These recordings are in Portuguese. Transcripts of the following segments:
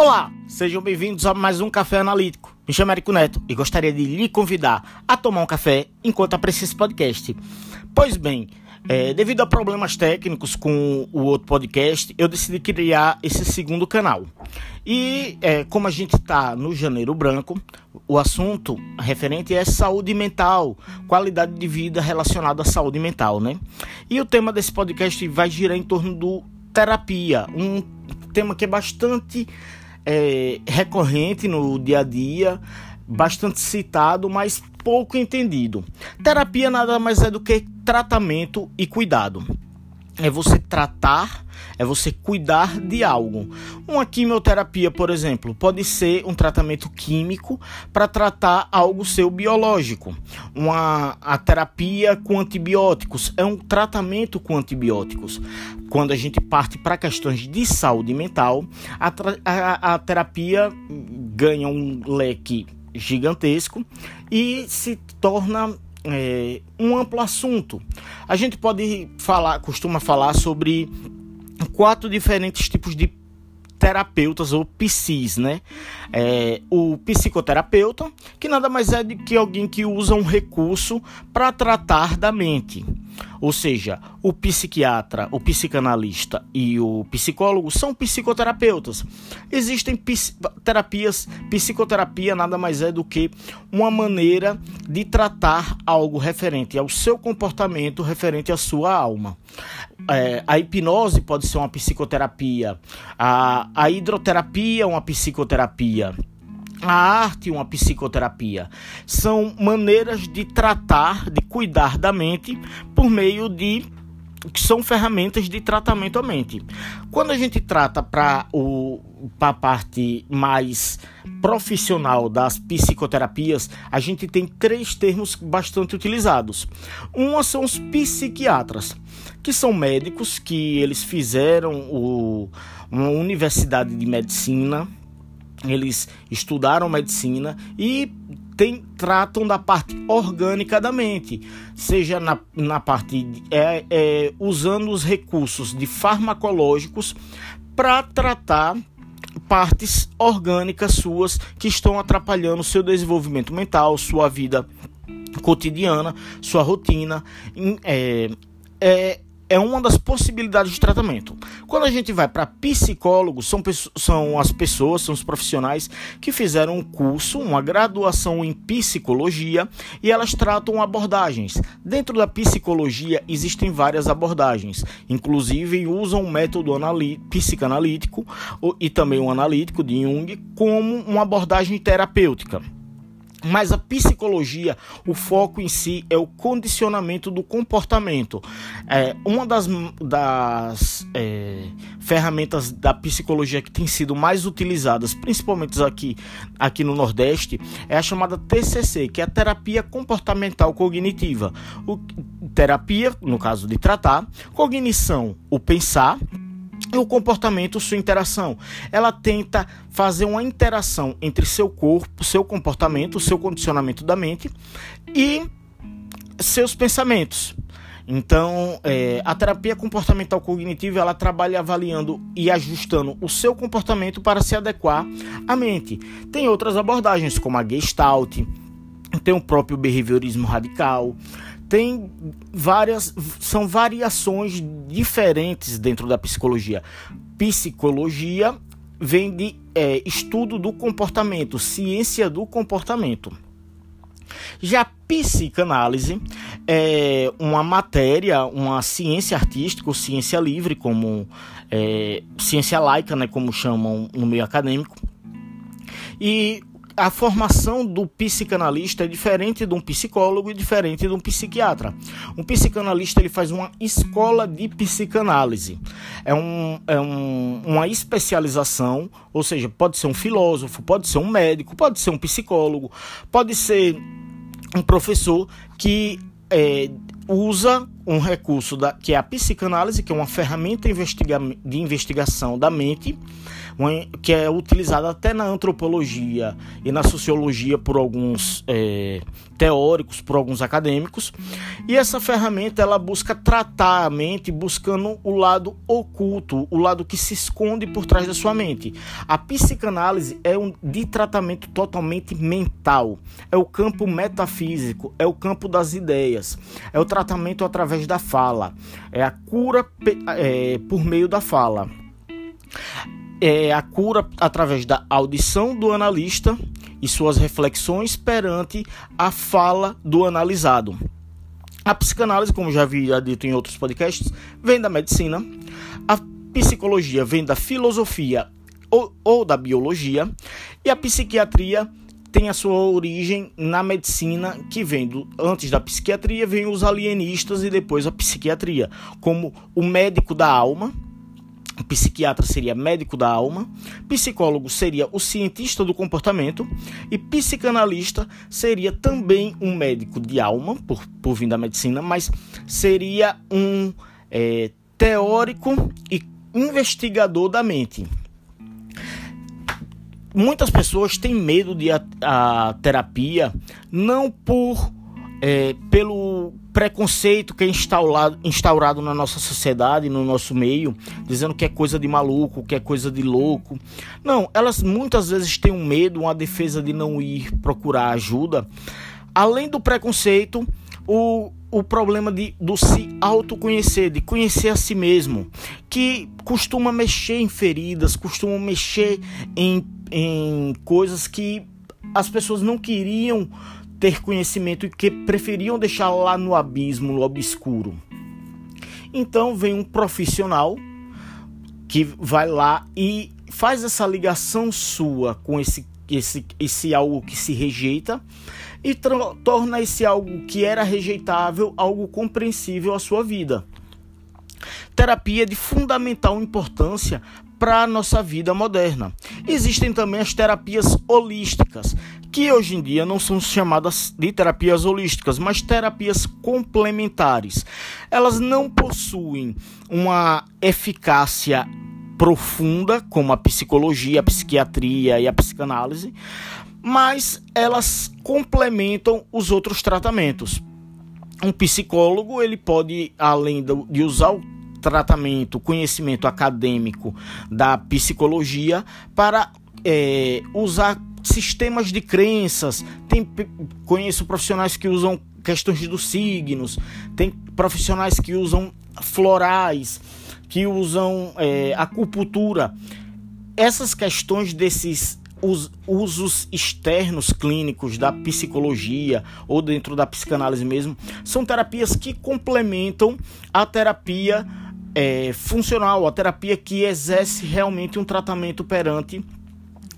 Olá, sejam bem-vindos a mais um Café Analítico. Me chamo Érico Neto e gostaria de lhe convidar a tomar um café enquanto aprecia esse podcast. Pois bem, é, devido a problemas técnicos com o outro podcast, eu decidi criar esse segundo canal. E é, como a gente está no Janeiro Branco, o assunto referente é saúde mental, qualidade de vida relacionada à saúde mental, né? E o tema desse podcast vai girar em torno do terapia, um tema que é bastante é, recorrente no dia a dia, bastante citado, mas pouco entendido. Terapia nada mais é do que tratamento e cuidado. É você tratar, é você cuidar de algo. Uma quimioterapia, por exemplo, pode ser um tratamento químico para tratar algo seu biológico. Uma a terapia com antibióticos é um tratamento com antibióticos. Quando a gente parte para questões de saúde mental, a, a, a terapia ganha um leque gigantesco e se torna é, um amplo assunto. A gente pode falar, costuma falar sobre quatro diferentes tipos de terapeutas ou psis, né? É, o psicoterapeuta, que nada mais é do que alguém que usa um recurso para tratar da mente. Ou seja, o psiquiatra, o psicanalista e o psicólogo são psicoterapeutas. Existem ps terapias, psicoterapia nada mais é do que uma maneira de tratar algo referente ao seu comportamento, referente à sua alma. É, a hipnose pode ser uma psicoterapia, a, a hidroterapia uma psicoterapia a arte uma psicoterapia. São maneiras de tratar, de cuidar da mente por meio de que são ferramentas de tratamento à mente. Quando a gente trata para a parte mais profissional das psicoterapias, a gente tem três termos bastante utilizados. Um são os psiquiatras, que são médicos que eles fizeram o, uma universidade de medicina, eles estudaram medicina e tem, tratam da parte orgânica da mente, seja na, na parte de, é, é, usando os recursos de farmacológicos para tratar partes orgânicas suas que estão atrapalhando seu desenvolvimento mental, sua vida cotidiana, sua rotina. É, é, é uma das possibilidades de tratamento. Quando a gente vai para psicólogos, são, são as pessoas, são os profissionais que fizeram um curso, uma graduação em psicologia e elas tratam abordagens. Dentro da psicologia existem várias abordagens, inclusive usam o método psicanalítico e também o analítico de Jung como uma abordagem terapêutica. Mas a psicologia, o foco em si é o condicionamento do comportamento. É, uma das, das é, ferramentas da psicologia que tem sido mais utilizadas, principalmente aqui, aqui no Nordeste, é a chamada TCC, que é a terapia comportamental cognitiva. O, terapia, no caso de tratar, cognição, o pensar e o comportamento, sua interação. Ela tenta fazer uma interação entre seu corpo, seu comportamento, seu condicionamento da mente e seus pensamentos. Então, é, a terapia comportamental cognitiva ela trabalha avaliando e ajustando o seu comportamento para se adequar à mente. Tem outras abordagens, como a Gestalt, tem o próprio behaviorismo radical, tem várias são variações diferentes dentro da psicologia. Psicologia vem de é, estudo do comportamento, ciência do comportamento. Já psicanálise é uma matéria, uma ciência artística ou ciência livre, como é, ciência laica, né, como chamam no meio acadêmico. E a formação do psicanalista é diferente de um psicólogo e diferente de um psiquiatra. Um psicanalista ele faz uma escola de psicanálise. É, um, é um, uma especialização, ou seja, pode ser um filósofo, pode ser um médico, pode ser um psicólogo, pode ser um professor que é, usa um recurso da, que é a psicanálise, que é uma ferramenta investiga de investigação da mente, uma, que é utilizada até na antropologia e na sociologia por alguns é, teóricos, por alguns acadêmicos. E essa ferramenta ela busca tratar a mente buscando o lado oculto, o lado que se esconde por trás da sua mente. A psicanálise é um de tratamento totalmente mental, é o campo metafísico, é o campo das ideias, é o tratamento através da fala, é a cura é, por meio da fala. É a cura através da audição do analista e suas reflexões perante a fala do analisado. A psicanálise, como já havia dito em outros podcasts, vem da medicina, a psicologia vem da filosofia ou, ou da biologia, e a psiquiatria tem a sua origem na medicina, que vem do, antes da psiquiatria, vem os alienistas e depois a psiquiatria, como o médico da alma, o psiquiatra seria médico da alma, psicólogo seria o cientista do comportamento e psicanalista seria também um médico de alma, por, por vir da medicina, mas seria um é, teórico e investigador da mente. Muitas pessoas têm medo de a, a terapia não por é, pelo preconceito que é instaurado, instaurado na nossa sociedade, no nosso meio, dizendo que é coisa de maluco, que é coisa de louco. Não, elas muitas vezes têm um medo, uma defesa de não ir procurar ajuda. Além do preconceito, o, o problema de, do se autoconhecer, de conhecer a si mesmo, que costuma mexer em feridas, costuma mexer em, em coisas que as pessoas não queriam ter conhecimento e que preferiam deixar lá no abismo, no obscuro. Então vem um profissional que vai lá e faz essa ligação sua com esse, esse, esse algo que se rejeita e torna esse algo que era rejeitável algo compreensível à sua vida. Terapia é de fundamental importância para a nossa vida moderna. Existem também as terapias holísticas, que hoje em dia não são chamadas de terapias holísticas, mas terapias complementares. Elas não possuem uma eficácia profunda, como a psicologia, a psiquiatria e a psicanálise, mas elas complementam os outros tratamentos. Um psicólogo ele pode, além de usar o tratamento, conhecimento acadêmico da psicologia para é, usar sistemas de crenças. Tem, conheço profissionais que usam questões dos signos, tem profissionais que usam florais, que usam é, acupuntura. Essas questões desses os usos externos clínicos da psicologia ou dentro da psicanálise mesmo são terapias que complementam a terapia é, funcional, a terapia que exerce realmente um tratamento perante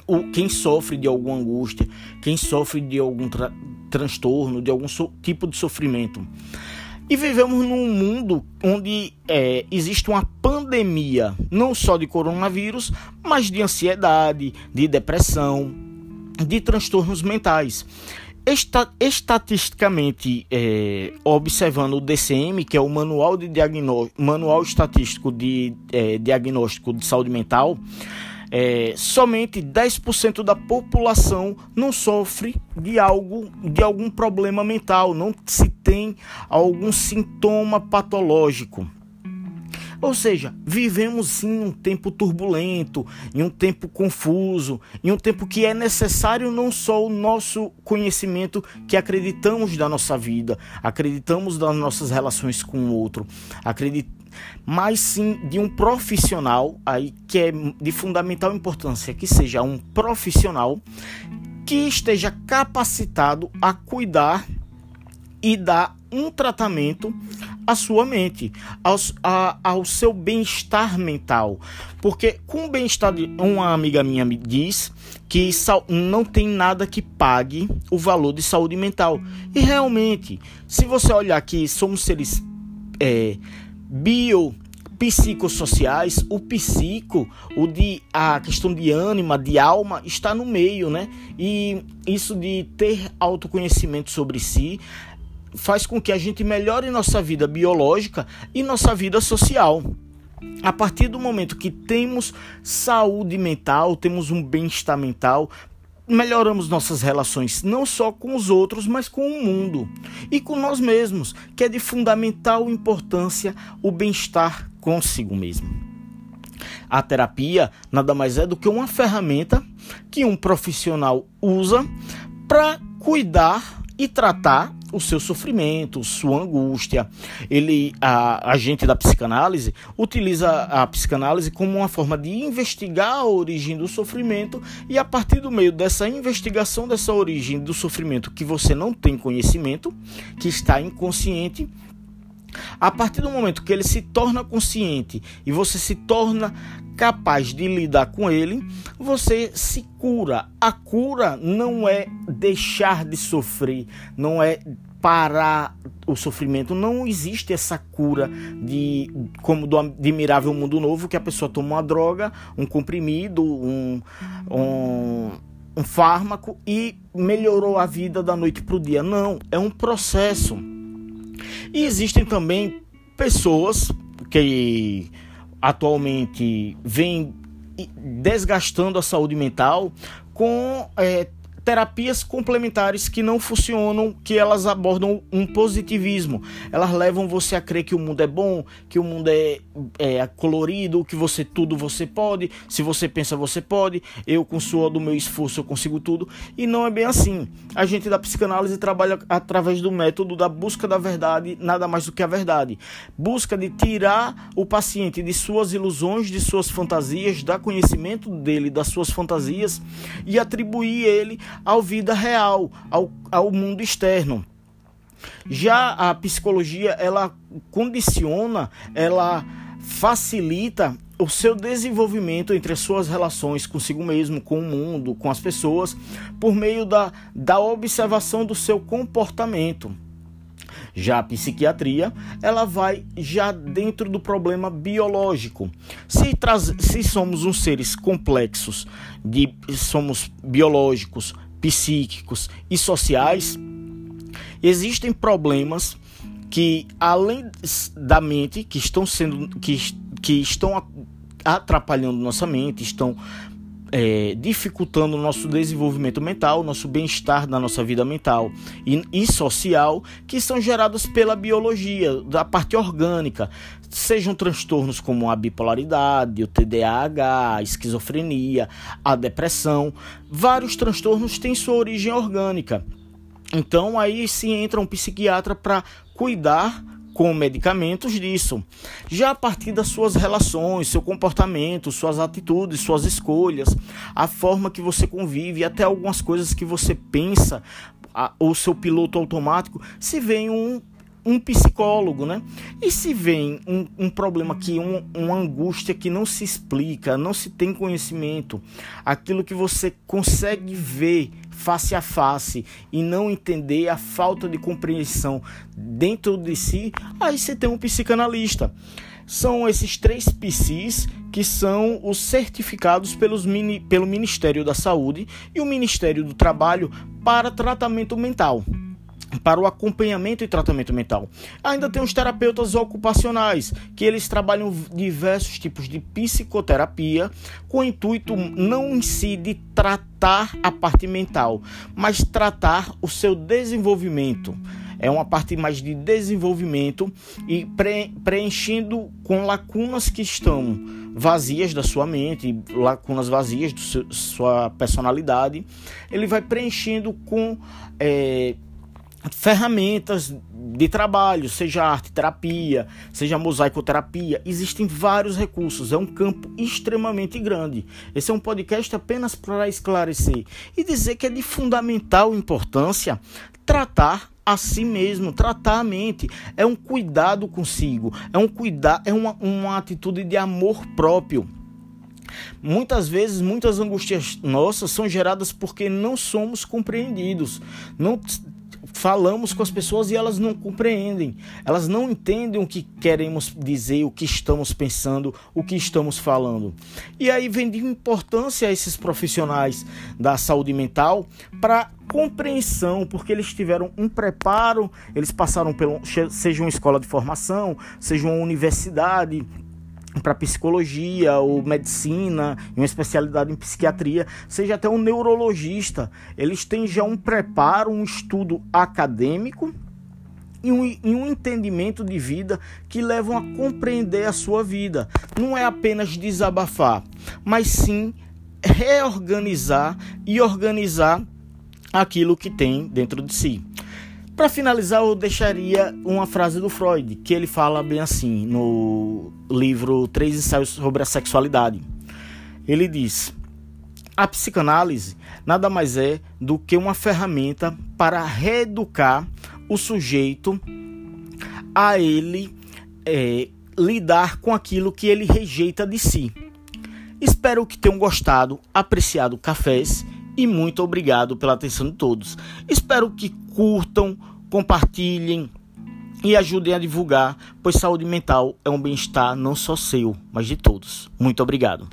o, quem sofre de alguma angústia, quem sofre de algum tra transtorno, de algum so tipo de sofrimento. E vivemos num mundo onde é, existe uma pandemia, não só de coronavírus, mas de ansiedade, de depressão, de transtornos mentais. Esta, estatisticamente, é, observando o DCM, que é o Manual, de Diagnóstico, Manual Estatístico de é, Diagnóstico de Saúde Mental, é, somente 10% da população não sofre de algo, de algum problema mental, não se tem algum sintoma patológico. Ou seja, vivemos sim um tempo turbulento, em um tempo confuso, em um tempo que é necessário não só o nosso conhecimento que acreditamos da nossa vida, acreditamos das nossas relações com o outro, acreditamos mas sim de um profissional aí que é de fundamental importância que seja um profissional que esteja capacitado a cuidar e dar um tratamento à sua mente, ao, a, ao seu bem-estar mental. Porque com bem-estar, uma amiga minha me diz que não tem nada que pague o valor de saúde mental. E realmente, se você olhar que somos seres é, bio psicossociais, o psico, o de a questão de ânima, de alma está no meio, né? E isso de ter autoconhecimento sobre si faz com que a gente melhore nossa vida biológica e nossa vida social. A partir do momento que temos saúde mental, temos um bem-estar mental, melhoramos nossas relações não só com os outros, mas com o mundo e com nós mesmos, que é de fundamental importância o bem-estar consigo mesmo. A terapia nada mais é do que uma ferramenta que um profissional usa para cuidar e tratar o seu sofrimento, sua angústia. Ele, a, a gente da psicanálise, utiliza a psicanálise como uma forma de investigar a origem do sofrimento e a partir do meio dessa investigação dessa origem do sofrimento que você não tem conhecimento, que está inconsciente, a partir do momento que ele se torna consciente e você se torna capaz de lidar com ele, você se cura. A cura não é deixar de sofrer, não é parar o sofrimento. Não existe essa cura de como do admirável mundo novo que a pessoa toma uma droga, um comprimido, um, um, um fármaco e melhorou a vida da noite para o dia. Não, é um processo. E existem também pessoas que atualmente vêm desgastando a saúde mental com é, terapias complementares que não funcionam, que elas abordam um positivismo. Elas levam você a crer que o mundo é bom, que o mundo é, é colorido, que você tudo você pode. Se você pensa, você pode. Eu, com suor do meu esforço, eu consigo tudo. E não é bem assim. A gente da psicanálise trabalha através do método da busca da verdade, nada mais do que a verdade. Busca de tirar o paciente de suas ilusões, de suas fantasias, dar conhecimento dele das suas fantasias e atribuir ele à vida real, ao, ao mundo externo. Já a psicologia, ela condiciona, ela facilita o seu desenvolvimento entre as suas relações consigo mesmo, com o mundo, com as pessoas, por meio da, da observação do seu comportamento. Já a psiquiatria, ela vai já dentro do problema biológico. Se, traz, se somos uns seres complexos, de, somos biológicos, psíquicos e sociais, existem problemas que além da mente que estão sendo que, que estão atrapalhando nossa mente, estão é, dificultando o nosso desenvolvimento mental, nosso bem-estar na nossa vida mental e, e, social, que são gerados pela biologia, da parte orgânica, sejam transtornos como a bipolaridade, o TDAH, a esquizofrenia, a depressão. Vários transtornos têm sua origem orgânica. Então aí se entra um psiquiatra para cuidar com medicamentos disso. Já a partir das suas relações, seu comportamento, suas atitudes, suas escolhas, a forma que você convive, até algumas coisas que você pensa, a, o seu piloto automático, se vem um um psicólogo, né? E se vem um, um problema que um, uma angústia que não se explica, não se tem conhecimento, aquilo que você consegue ver face a face e não entender a falta de compreensão dentro de si, aí você tem um psicanalista. São esses três psis que são os certificados pelos pelo Ministério da Saúde e o Ministério do Trabalho para tratamento mental para o acompanhamento e tratamento mental. Ainda tem os terapeutas ocupacionais, que eles trabalham diversos tipos de psicoterapia com o intuito não em si de tratar a parte mental, mas tratar o seu desenvolvimento. É uma parte mais de desenvolvimento e preenchendo com lacunas que estão vazias da sua mente, lacunas vazias da sua personalidade. Ele vai preenchendo com é, ferramentas de trabalho, seja arte terapia, seja mosaicoterapia, existem vários recursos, é um campo extremamente grande. Esse é um podcast apenas para esclarecer e dizer que é de fundamental importância tratar a si mesmo, tratar a mente, é um cuidado consigo, é um cuidar, é uma, uma atitude de amor próprio. Muitas vezes, muitas angústias nossas são geradas porque não somos compreendidos, não falamos com as pessoas e elas não compreendem. Elas não entendem o que queremos dizer, o que estamos pensando, o que estamos falando. E aí vem de importância esses profissionais da saúde mental para compreensão, porque eles tiveram um preparo, eles passaram pelo seja uma escola de formação, seja uma universidade, para psicologia ou medicina, uma especialidade em psiquiatria, seja até um neurologista, eles têm já um preparo, um estudo acadêmico e um, e um entendimento de vida que levam a compreender a sua vida. Não é apenas desabafar, mas sim reorganizar e organizar aquilo que tem dentro de si. Para finalizar, eu deixaria uma frase do Freud, que ele fala bem assim no livro Três Ensaios sobre a Sexualidade. Ele diz: A psicanálise nada mais é do que uma ferramenta para reeducar o sujeito a ele é, lidar com aquilo que ele rejeita de si. Espero que tenham gostado, apreciado cafés e muito obrigado pela atenção de todos. Espero que curtam, compartilhem e ajudem a divulgar, pois saúde mental é um bem-estar não só seu, mas de todos. Muito obrigado.